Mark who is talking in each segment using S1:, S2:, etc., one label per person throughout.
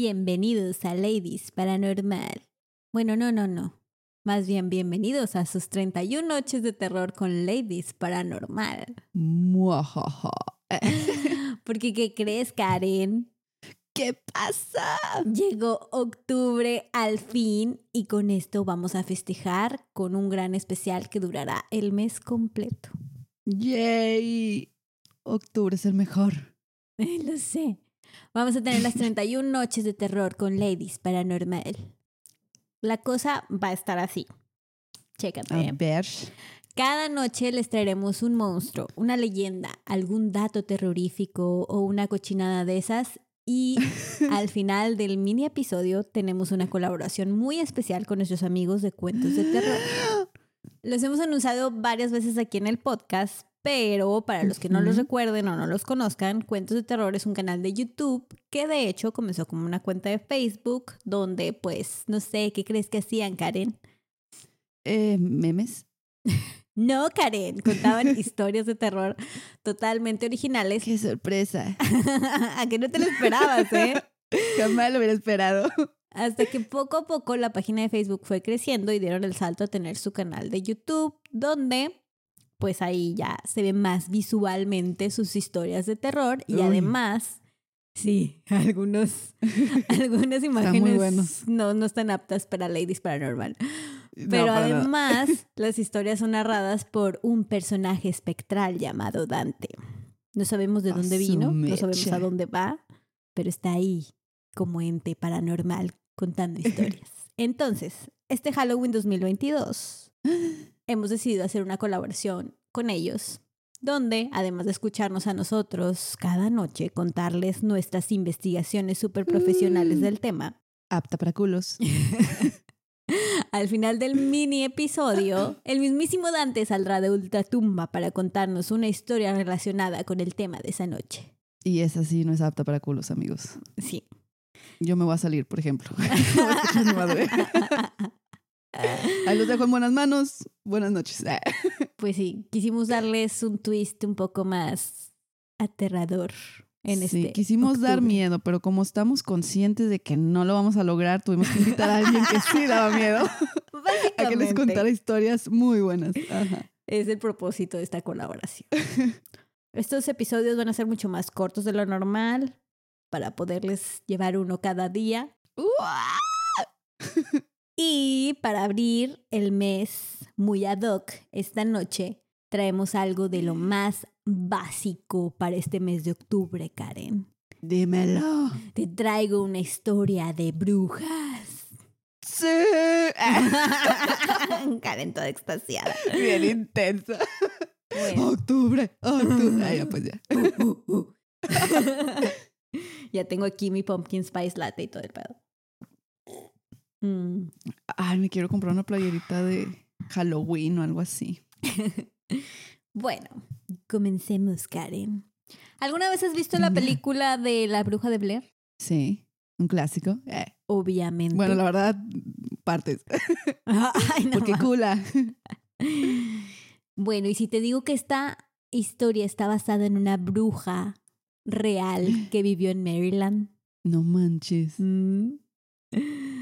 S1: Bienvenidos a Ladies Paranormal. Bueno, no, no, no. Más bien, bienvenidos a sus 31 noches de terror con Ladies Paranormal.
S2: Muajaja.
S1: Porque, ¿qué crees, Karen?
S2: ¿Qué pasa?
S1: Llegó octubre al fin y con esto vamos a festejar con un gran especial que durará el mes completo.
S2: ¡Yay! Octubre es el mejor.
S1: Lo sé. Vamos a tener las 31 noches de terror con Ladies Paranormal. La cosa va a estar así. Chécate.
S2: A ver.
S1: Cada noche les traeremos un monstruo, una leyenda, algún dato terrorífico o una cochinada de esas. Y al final del mini episodio tenemos una colaboración muy especial con nuestros amigos de Cuentos de Terror. Los hemos anunciado varias veces aquí en el podcast, pero para los que no los recuerden o no los conozcan, Cuentos de Terror es un canal de YouTube que de hecho comenzó como una cuenta de Facebook donde pues no sé, ¿qué crees que hacían, Karen?
S2: Eh, ¿Memes?
S1: No, Karen, contaban historias de terror totalmente originales.
S2: ¡Qué sorpresa!
S1: a que no te lo esperabas, ¿eh?
S2: Jamás lo hubiera esperado.
S1: Hasta que poco a poco la página de Facebook fue creciendo y dieron el salto a tener su canal de YouTube, donde pues ahí ya se ven más visualmente sus historias de terror y
S2: Uy.
S1: además, sí, algunos, algunas imágenes
S2: buenos.
S1: no, no están aptas para Ladies Paranormal.
S2: No,
S1: Pero además, las historias son narradas por un personaje espectral llamado Dante. No sabemos de dónde vino, no sabemos a dónde va, pero está ahí como ente paranormal contando historias. Entonces, este Halloween 2022 hemos decidido hacer una colaboración con ellos, donde, además de escucharnos a nosotros cada noche, contarles nuestras investigaciones súper profesionales
S2: Mm.
S1: del tema,
S2: Apta para culos.
S1: Al final del mini episodio, el mismísimo Dante saldrá de ultratumba para contarnos una historia relacionada con el tema de esa noche.
S2: Y esa sí no es apta para culos, amigos.
S1: Sí.
S2: Yo me voy a salir, por ejemplo. Ahí los dejo en buenas manos. Buenas noches.
S1: Pues sí, quisimos darles un twist un poco más aterrador en
S2: sí,
S1: este.
S2: quisimos dar
S1: octubre.
S2: miedo, pero como estamos conscientes de que no lo vamos a lograr, tuvimos que invitar a alguien que sí daba miedo a que les contara historias muy buenas. Ajá.
S1: Es el propósito de esta colaboración. Estos episodios van a ser mucho más cortos de lo normal para poderles llevar uno cada día. Y para abrir el mes muy ad hoc, esta noche traemos algo de lo más básico para este mes de octubre, Karen.
S2: Dímelo.
S1: Te traigo una historia de brujas.
S2: Sí.
S1: Karen toda extasiada.
S2: Bien intensa.
S1: Bueno.
S2: Octubre, octubre. Ah, ya, pues ya.
S1: ya tengo aquí mi pumpkin spice latte y todo el pedo. Mm.
S2: Ay, me quiero comprar una playerita de Halloween o algo así.
S1: Bueno, comencemos, Karen. ¿Alguna vez has visto la película de La Bruja de Blair?
S2: Sí, un clásico. Eh,
S1: Obviamente.
S2: Bueno, la verdad, partes.
S1: Ay, no
S2: Porque cula.
S1: Bueno, y si te digo que esta historia está basada en una bruja real que vivió en Maryland,
S2: No manches.
S1: mm,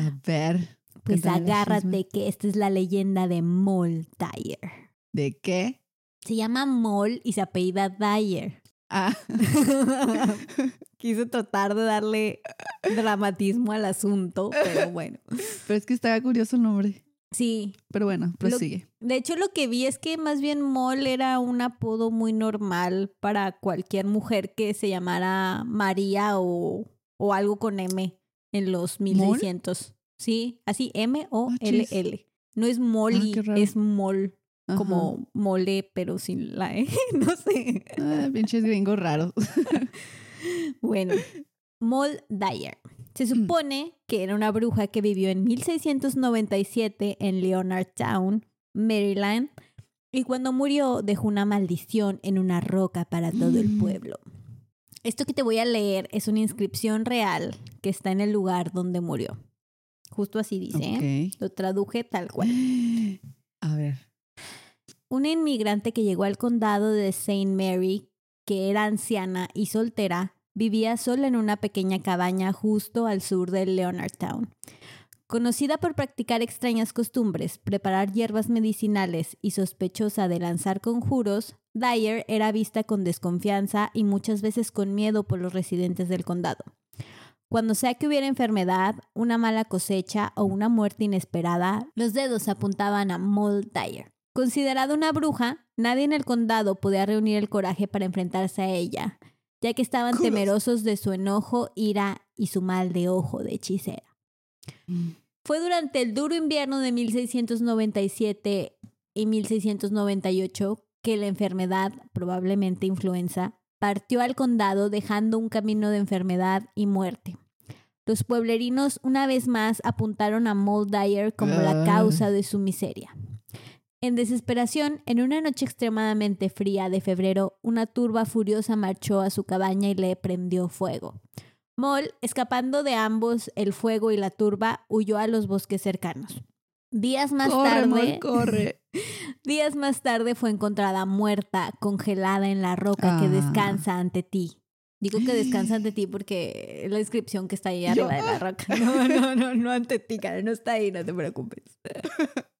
S2: A ver.
S1: pues agárrate que esta es la leyenda de Moll Dyer.
S2: ¿De qué?
S1: Se llama Moll y se apellida Dyer.
S2: Ah.
S1: Quise tratar de darle dramatismo al asunto, pero bueno.
S2: Pero es que estaba curioso el nombre.
S1: Sí,
S2: Pero bueno, prosigue.
S1: de hecho lo que vi es que más bien Moll era un apodo muy normal para cualquier mujer que se llamara María o, o algo con M en los 1600. Sí, así M-O-L-L. No es Molly,
S2: Ah, raro.
S1: es
S2: Ajá.
S1: como mole, pero sin la E. no sé.
S2: Ah, pinches gringos raros.
S1: Bueno, Moll Dyer. Se supone que era una bruja que vivió en 1697 en Leonardtown, Maryland, y cuando murió dejó una maldición en una roca para todo el
S2: Mm.
S1: pueblo. Esto que te voy a leer es una inscripción real que está en el lugar donde murió. Justo así dice, ¿eh? Lo traduje tal cual.
S2: A ver.
S1: Una inmigrante que llegó al condado de St. Mary, que era anciana y soltera, vivía sola en una pequeña cabaña justo al sur de Leonardtown. Conocida por practicar extrañas costumbres, preparar hierbas medicinales y sospechosa de lanzar conjuros, Dyer era vista con desconfianza y muchas veces con miedo por los residentes del condado. Cuando sea que hubiera enfermedad, una mala cosecha o una muerte inesperada, los dedos apuntaban a Moll Dyer. Considerada una bruja, nadie en el condado podía reunir el coraje para enfrentarse a ella, ya que estaban temerosos de su enojo, ira y su mal de ojo de hechicera. Mm. Fue durante el duro invierno de 1697 y 1698 que la enfermedad, probablemente influenza, partió al condado dejando un camino de enfermedad y muerte. Los pueblerinos una vez más apuntaron a Mold Dyer como la ah. causa de su miseria. En desesperación, en una noche extremadamente fría de febrero, una turba furiosa marchó a su cabaña y le prendió fuego. Moll, escapando de ambos, el fuego y la turba, huyó a los bosques cercanos. Días más tarde.
S2: corre.
S1: Días más tarde fue encontrada muerta, congelada en la roca que ah. descansa ante ti. Digo que descansa ante ti porque es la inscripción que está ahí arriba de la roca. No, no, no, no ante ti, cara. No está ahí, no te preocupes.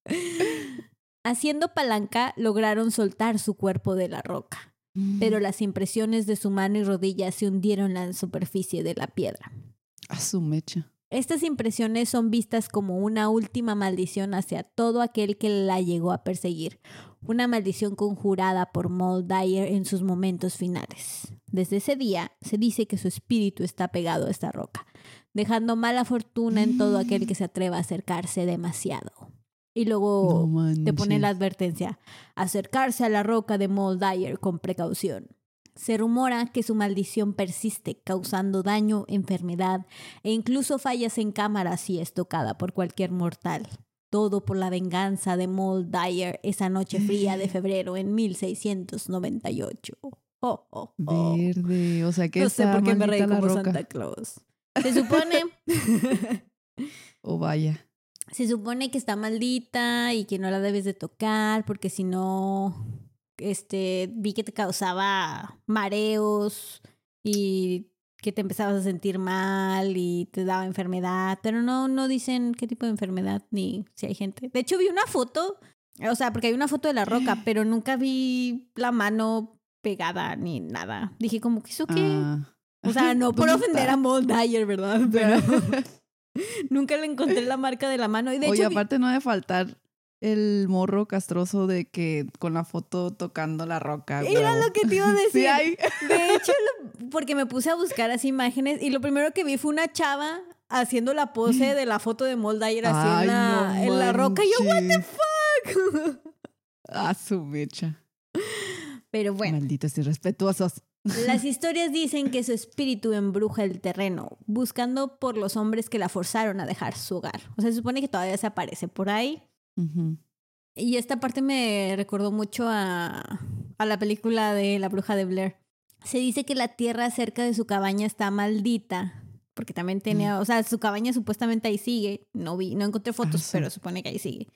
S1: Haciendo palanca, lograron soltar su cuerpo de la roca, pero mm. las impresiones de su mano y rodilla se hundieron en la superficie de la piedra.
S2: A su mecha.
S1: Estas impresiones son vistas como una última maldición hacia todo aquel que la llegó a perseguir, una maldición conjurada por Moll Dyer en sus momentos finales. Desde ese día se dice que su espíritu está pegado a esta roca, dejando mala fortuna en todo aquel que se atreva a acercarse demasiado. Y luego te pone la advertencia, acercarse a la roca de Moll Dyer con precaución. Se rumora que su maldición persiste, causando daño, enfermedad e incluso fallas en cámara si es tocada por cualquier mortal. Todo por la venganza de Moll Dyer esa noche fría de febrero en 1698. Oh, oh,
S2: oh. Verde, o sea que
S1: No sé por qué me reí como Santa Claus. Se supone.
S2: oh, vaya.
S1: Se supone que está maldita y que no la debes de tocar porque si no este, vi que te causaba mareos y que te empezabas a sentir mal y te daba enfermedad, pero no, no dicen qué tipo de enfermedad ni si hay gente. De hecho, vi una foto, o sea, porque hay una foto de la roca, pero nunca vi la mano pegada ni nada. Dije, como que eso qué. Ah. O sea, no por ofender a Mold Dyer, ¿verdad? Pero nunca le encontré la marca de la mano. Y de
S2: Oye, aparte no debe faltar el morro castroso de que con la foto tocando la roca.
S1: Era lo que te iba a decir. De hecho, porque me puse a buscar así imágenes y lo primero que vi fue una chava haciendo la pose de la foto de Moldayer así en, la, roca. Y yo, ¿What the fuck?
S2: A su mecha.
S1: Pero bueno.
S2: Malditos irrespetuosos.
S1: Las historias dicen que su espíritu embruja el terreno, buscando por los hombres que la forzaron a dejar su hogar. O sea, se supone que todavía se aparece por ahí. Y esta parte me recordó mucho a, a la película de La Bruja de Blair. Se dice que la tierra cerca de su cabaña está maldita, porque también tenía, mm. o sea, su cabaña supuestamente ahí sigue. No vi, no encontré fotos, ah, pero supone que ahí sigue.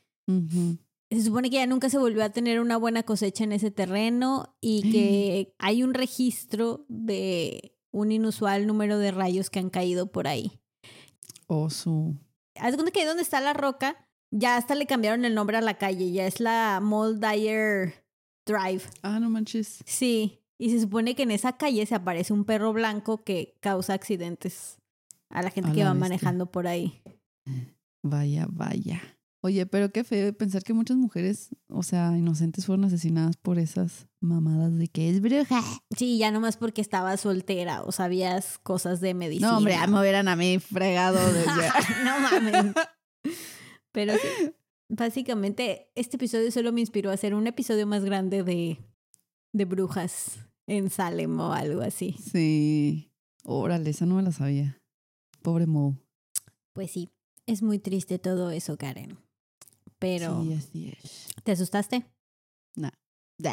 S1: Se supone que ya nunca se volvió a tener una buena cosecha en ese terreno y que hay un registro de un inusual número de rayos que han caído por ahí.
S2: Oh, su.
S1: Haz cuenta que ahí donde está la roca, ya hasta le cambiaron el nombre a la calle, ya es la Mall Dyer Drive.
S2: Ah, no manches.
S1: Sí, y se supone que en esa calle se aparece un perro blanco que causa accidentes a la gente que va manejando por ahí.
S2: Vaya, vaya. Oye, pero qué feo pensar que muchas mujeres, o sea, inocentes fueron asesinadas por esas mamadas de que es bruja.
S1: Sí, ya nomás porque estaba soltera o sabías cosas de medicina.
S2: No, hombre, ya me hubieran a mí fregado desde...
S1: no mames. Pero sí, básicamente este episodio solo me inspiró a hacer un episodio más grande de, de brujas en Salem o algo así.
S2: Sí. Órale, esa no me la sabía. Pobre Mo.
S1: Pues sí, es muy triste todo eso, Karen. Pero.
S2: Sí, así es.
S1: ¿Te asustaste?
S2: No. Mm.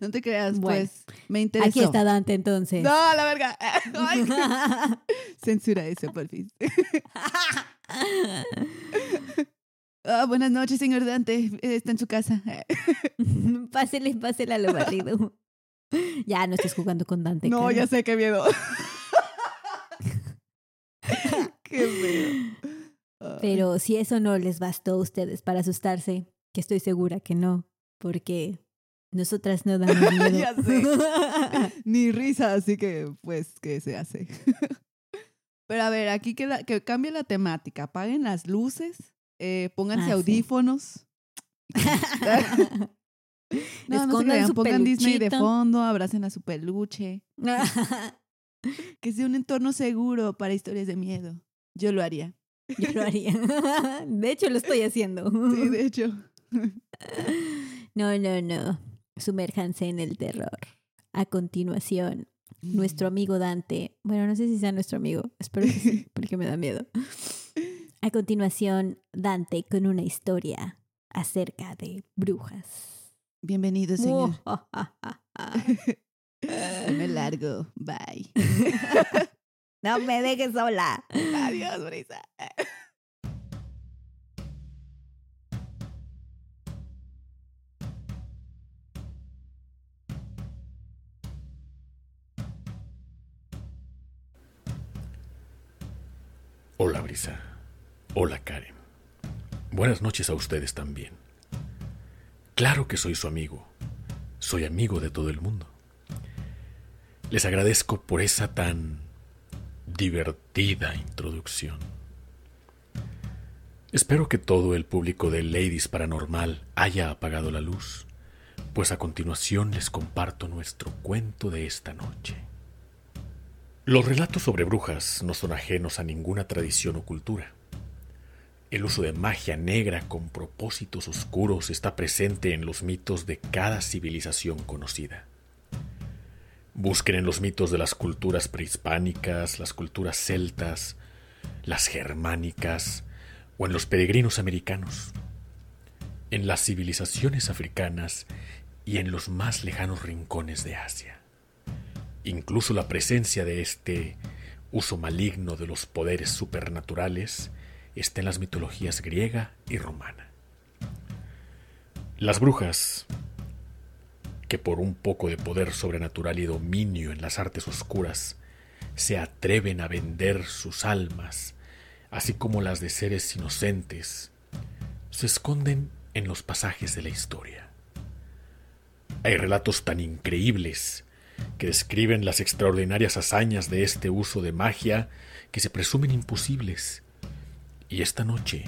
S2: no te creas, pues. Me interesó.
S1: Aquí está Dante entonces.
S2: No, la verga. Censura eso, por fin. Ah, buenas noches, señor Dante. Está en su casa.
S1: pásele, pásele a lo barrido. Ya no estés jugando con Dante.
S2: No, ya sé qué miedo. qué. Ay.
S1: Pero si eso no les bastó a ustedes para asustarse, que estoy segura que no, porque nosotras no damos miedo.
S2: Ya sé. Ni risa, así que pues, ¿qué se hace? Pero a ver, aquí queda, que cambie la temática. Apaguen las luces, eh, pónganse
S1: Ah, sí.
S2: audífonos. No, no se
S1: Escondan
S2: crean,
S1: su
S2: pongan Disney de fondo, abracen a su peluche. Que sea un entorno seguro para historias de miedo. Yo lo haría.
S1: Yo lo haría. De hecho, lo estoy haciendo.
S2: Sí, de hecho.
S1: No, no, no. Sumérjanse en el terror. A continuación, nuestro amigo Dante. Bueno, no sé si sea nuestro amigo. Espero que sí, porque me da miedo. A continuación, Dante con una historia acerca de brujas.
S2: Bienvenido, señor.
S1: Oh.
S2: Me largo. Bye.
S1: no me dejes sola.
S2: Adiós, Brisa.
S3: Hola Brisa. Hola Karen. Buenas noches a ustedes también. Claro que soy su amigo. Soy amigo de todo el mundo. Les agradezco por esa tan divertida introducción. Espero que todo el público de Ladies Paranormal haya apagado la luz, pues a continuación les comparto nuestro cuento de esta noche. Los relatos sobre brujas no son ajenos a ninguna tradición o cultura. El uso de magia negra con propósitos oscuros está presente en los mitos de cada civilización conocida. Busquen en los mitos de las culturas prehispánicas, las culturas celtas, las germánicas o en los peregrinos americanos, en las civilizaciones africanas y en los más lejanos rincones de Asia. Incluso la presencia de este uso maligno de los poderes supernaturales está en las mitologías griega y romana. Las brujas, que por un poco de poder sobrenatural y dominio en las artes oscuras se atreven a vender sus almas, así como las de seres inocentes, se esconden en los pasajes de la historia. Hay relatos tan increíbles que describen las extraordinarias hazañas de este uso de magia que se presumen imposibles. Y esta noche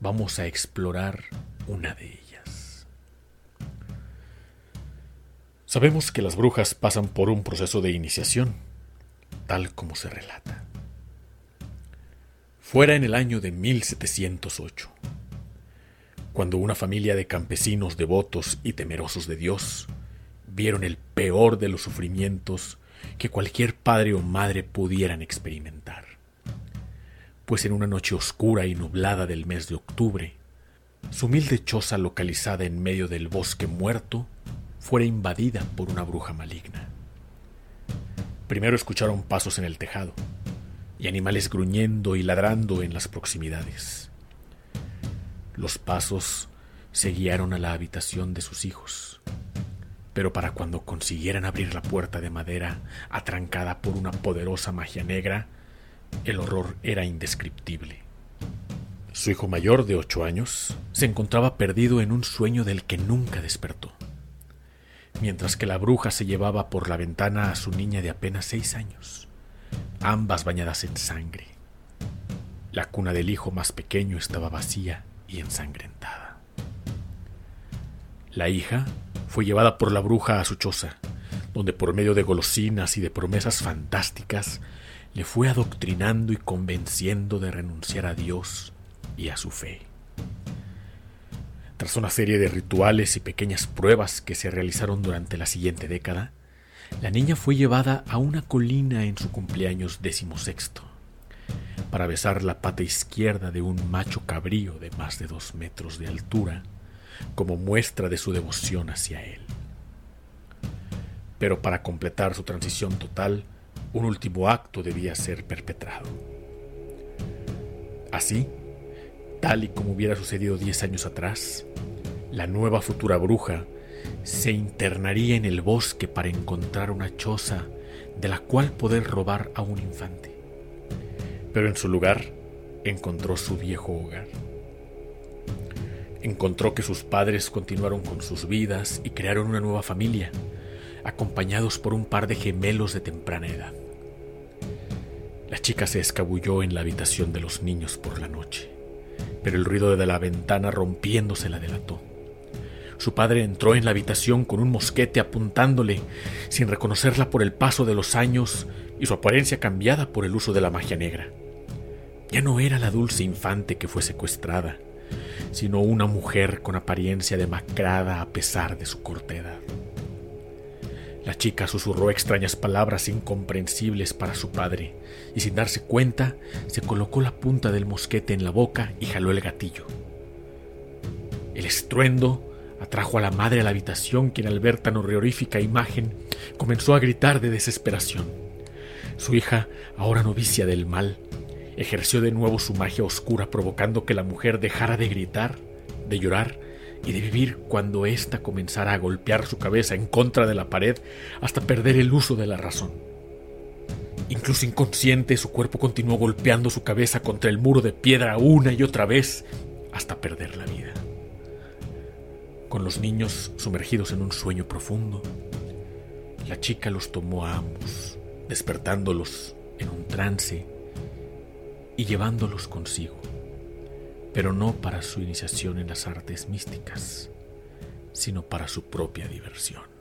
S3: vamos a explorar una de ellas. Sabemos que las brujas pasan por un proceso de iniciación, tal como se relata. Fuera en el año de 1708, cuando una familia de campesinos devotos y temerosos de Dios vieron el peor de los sufrimientos que cualquier padre o madre pudieran experimentar. Pues en una noche oscura y nublada del mes de octubre, su humilde choza localizada en medio del bosque muerto fuera invadida por una bruja maligna. Primero escucharon pasos en el tejado y animales gruñendo y ladrando en las proximidades. Los pasos se guiaron a la habitación de sus hijos pero para cuando consiguieran abrir la puerta de madera atrancada por una poderosa magia negra, el horror era indescriptible. Su hijo mayor, de ocho años, se encontraba perdido en un sueño del que nunca despertó, mientras que la bruja se llevaba por la ventana a su niña de apenas seis años, ambas bañadas en sangre. La cuna del hijo más pequeño estaba vacía y ensangrentada. La hija fue llevada por la bruja a su choza, donde por medio de golosinas y de promesas fantásticas le fue adoctrinando y convenciendo de renunciar a Dios y a su fe. Tras una serie de rituales y pequeñas pruebas que se realizaron durante la siguiente década, la niña fue llevada a una colina en su cumpleaños decimosexto para besar la pata izquierda de un macho cabrío de más de dos metros de altura como muestra de su devoción hacia él. Pero para completar su transición total, un último acto debía ser perpetrado. Así, tal y como hubiera sucedido diez años atrás, la nueva futura bruja se internaría en el bosque para encontrar una choza de la cual poder robar a un infante. Pero en su lugar encontró su viejo hogar. Encontró que sus padres continuaron con sus vidas y crearon una nueva familia, acompañados por un par de gemelos de temprana edad. La chica se escabulló en la habitación de los niños por la noche, pero el ruido de la ventana rompiéndose la delató. Su padre entró en la habitación con un mosquete apuntándole, sin reconocerla por el paso de los años y su apariencia cambiada por el uso de la magia negra. Ya no era la dulce infante que fue secuestrada, sino una mujer con apariencia demacrada a pesar de su corta edad. La chica susurró extrañas palabras incomprensibles para su padre, y sin darse cuenta, se colocó la punta del mosquete en la boca y jaló el gatillo. El estruendo atrajo a la madre a la habitación, quien al ver tan horrorífica imagen comenzó a gritar de desesperación. Su hija, ahora novicia del mal, ejerció de nuevo su magia oscura, provocando que la mujer dejara de gritar, de llorar y de vivir cuando ésta comenzara a golpear su cabeza en contra de la pared hasta perder el uso de la razón. Incluso inconsciente, su cuerpo continuó golpeando su cabeza contra el muro de piedra una y otra vez hasta perder la vida. Con los niños sumergidos en un sueño profundo, la chica los tomó a ambos, despertándolos en un trance y llevándolos consigo, pero no para su iniciación en las artes místicas, sino para su propia diversión.